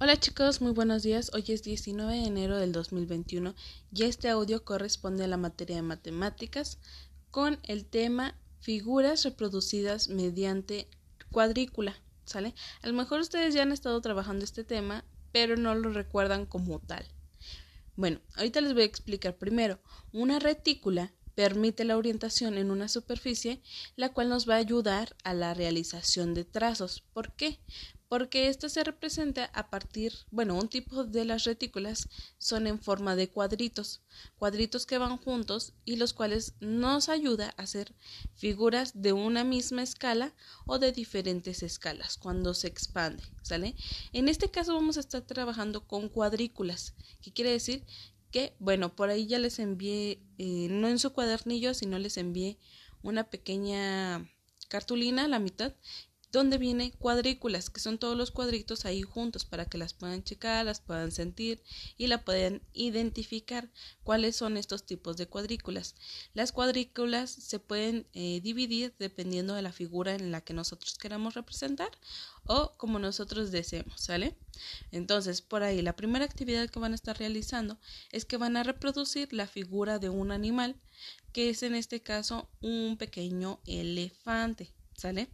Hola chicos, muy buenos días. Hoy es 19 de enero del 2021 y este audio corresponde a la materia de matemáticas con el tema figuras reproducidas mediante cuadrícula. ¿Sale? A lo mejor ustedes ya han estado trabajando este tema, pero no lo recuerdan como tal. Bueno, ahorita les voy a explicar primero. Una retícula permite la orientación en una superficie, la cual nos va a ayudar a la realización de trazos. ¿Por qué? porque esto se representa a partir, bueno, un tipo de las retículas son en forma de cuadritos, cuadritos que van juntos y los cuales nos ayuda a hacer figuras de una misma escala o de diferentes escalas cuando se expande, ¿sale? En este caso vamos a estar trabajando con cuadrículas, que quiere decir que, bueno, por ahí ya les envié, eh, no en su cuadernillo, sino les envié una pequeña cartulina, la mitad, donde viene cuadrículas, que son todos los cuadritos ahí juntos para que las puedan checar, las puedan sentir y la puedan identificar cuáles son estos tipos de cuadrículas. Las cuadrículas se pueden eh, dividir dependiendo de la figura en la que nosotros queramos representar o como nosotros deseemos, ¿sale? Entonces, por ahí, la primera actividad que van a estar realizando es que van a reproducir la figura de un animal, que es en este caso un pequeño elefante. ¿Sale?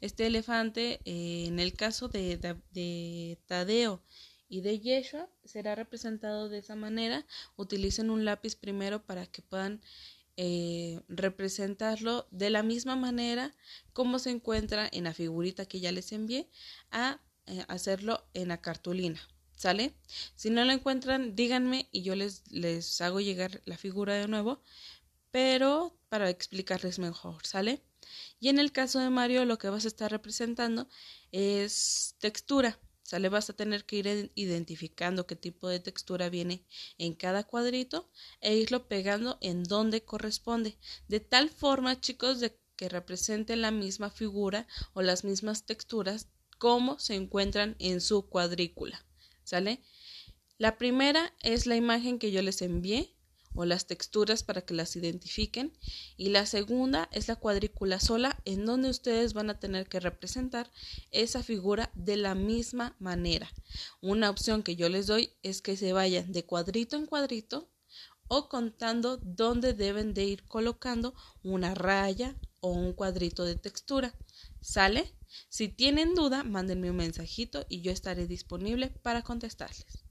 Este elefante, eh, en el caso de, Tadeo y de Yeshua, será representado de esa manera. Utilicen un lápiz primero para que puedan eh, representarlo de la misma manera como se encuentra en la figurita que ya les envié a eh, hacerlo en la cartulina. ¿Sale? Si no lo encuentran, díganme y yo les, les hago llegar la figura de nuevo, pero para explicarles mejor, ¿sale? Y en el caso de Mario lo que vas a estar representando es textura. ¿Sale? Vas a tener que ir identificando qué tipo de textura viene en cada cuadrito e irlo pegando en donde corresponde. De tal forma, chicos, de que represente la misma figura o las mismas texturas como se encuentran en su cuadrícula. ¿Sale? La primera es la imagen que yo les envié o las texturas para que las identifiquen y la segunda es la cuadrícula sola en donde ustedes van a tener que representar esa figura de la misma manera. Una opción que yo les doy es que se vayan de cuadrito en cuadrito o contando dónde deben de ir colocando una raya o un cuadrito de textura. ¿Sale? Si tienen duda, mándenme un mensajito y yo estaré disponible para contestarles.